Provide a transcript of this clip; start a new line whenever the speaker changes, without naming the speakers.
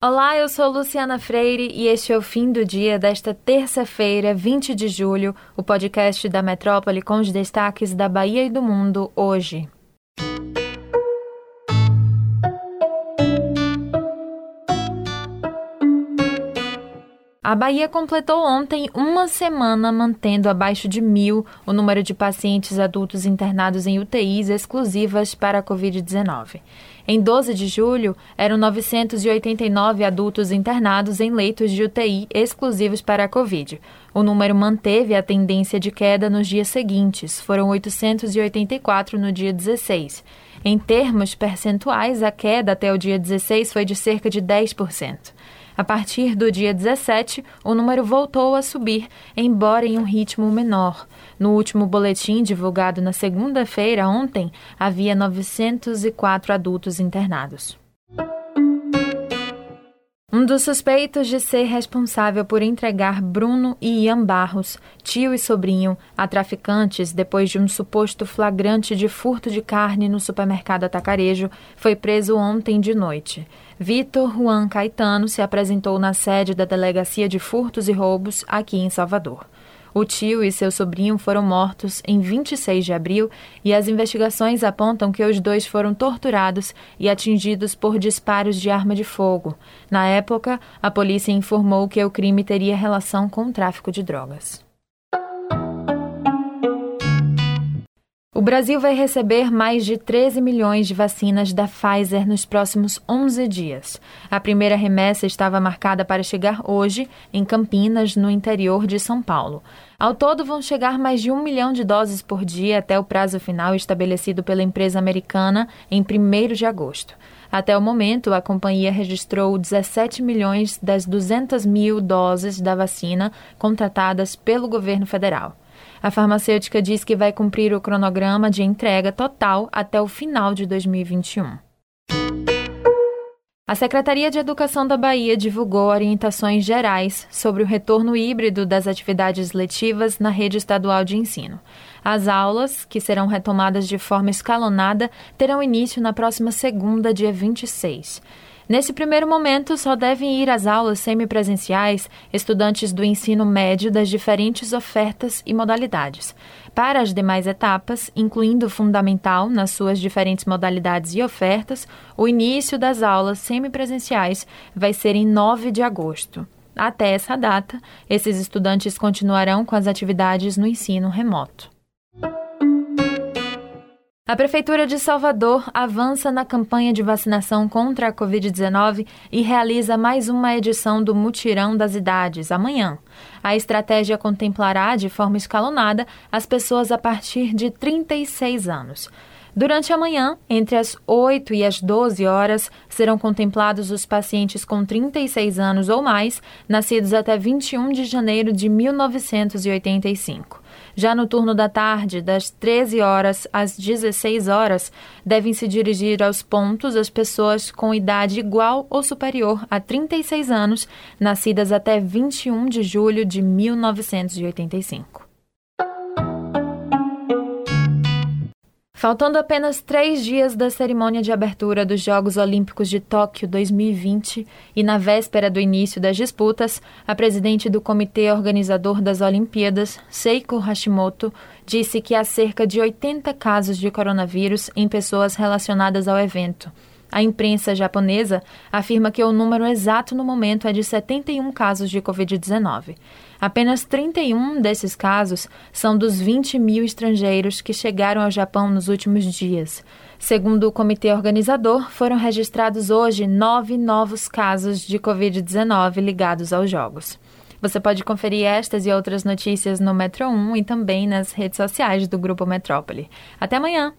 Olá, eu sou Luciana Freire e este é o fim do dia desta terça-feira, 20 de julho, o podcast da Metrópole com os destaques da Bahia e do mundo hoje. A Bahia completou ontem uma semana mantendo abaixo de mil o número de pacientes adultos internados em UTIs exclusivas para a Covid-19. Em 12 de julho, eram 989 adultos internados em leitos de UTI exclusivos para a Covid. O número manteve a tendência de queda nos dias seguintes, foram 884 no dia 16. Em termos percentuais, a queda até o dia 16 foi de cerca de 10%. A partir do dia 17, o número voltou a subir, embora em um ritmo menor. No último boletim divulgado na segunda-feira, ontem, havia 904 adultos internados. Um dos suspeitos de ser responsável por entregar Bruno e Ian Barros, tio e sobrinho, a traficantes depois de um suposto flagrante de furto de carne no supermercado Atacarejo, foi preso ontem de noite. Vitor Juan Caetano se apresentou na sede da Delegacia de Furtos e Roubos aqui em Salvador. O tio e seu sobrinho foram mortos em 26 de abril e as investigações apontam que os dois foram torturados e atingidos por disparos de arma de fogo. Na época, a polícia informou que o crime teria relação com o tráfico de drogas. O Brasil vai receber mais de 13 milhões de vacinas da Pfizer nos próximos 11 dias. A primeira remessa estava marcada para chegar hoje, em Campinas, no interior de São Paulo. Ao todo, vão chegar mais de um milhão de doses por dia até o prazo final estabelecido pela empresa americana em 1 de agosto. Até o momento, a companhia registrou 17 milhões das 200 mil doses da vacina contratadas pelo governo federal. A farmacêutica diz que vai cumprir o cronograma de entrega total até o final de 2021. A Secretaria de Educação da Bahia divulgou orientações gerais sobre o retorno híbrido das atividades letivas na rede estadual de ensino. As aulas, que serão retomadas de forma escalonada, terão início na próxima segunda, dia 26. Nesse primeiro momento, só devem ir às aulas semipresenciais estudantes do ensino médio das diferentes ofertas e modalidades. Para as demais etapas, incluindo o fundamental nas suas diferentes modalidades e ofertas, o início das aulas semipresenciais vai ser em 9 de agosto. Até essa data, esses estudantes continuarão com as atividades no ensino remoto. A Prefeitura de Salvador avança na campanha de vacinação contra a Covid-19 e realiza mais uma edição do Mutirão das Idades, amanhã. A estratégia contemplará, de forma escalonada, as pessoas a partir de 36 anos. Durante a manhã, entre as 8 e as 12 horas, serão contemplados os pacientes com 36 anos ou mais, nascidos até 21 de janeiro de 1985. Já no turno da tarde, das 13 horas às 16 horas, devem se dirigir aos pontos as pessoas com idade igual ou superior a 36 anos, nascidas até 21 de julho de 1985. Faltando apenas três dias da cerimônia de abertura dos Jogos Olímpicos de Tóquio 2020 e na véspera do início das disputas, a presidente do comitê organizador das Olimpíadas, Seiko Hashimoto, disse que há cerca de 80 casos de coronavírus em pessoas relacionadas ao evento. A imprensa japonesa afirma que o número exato no momento é de 71 casos de Covid-19. Apenas 31 desses casos são dos 20 mil estrangeiros que chegaram ao Japão nos últimos dias. Segundo o comitê organizador, foram registrados hoje nove novos casos de Covid-19 ligados aos Jogos. Você pode conferir estas e outras notícias no Metro 1 e também nas redes sociais do Grupo Metrópole. Até amanhã!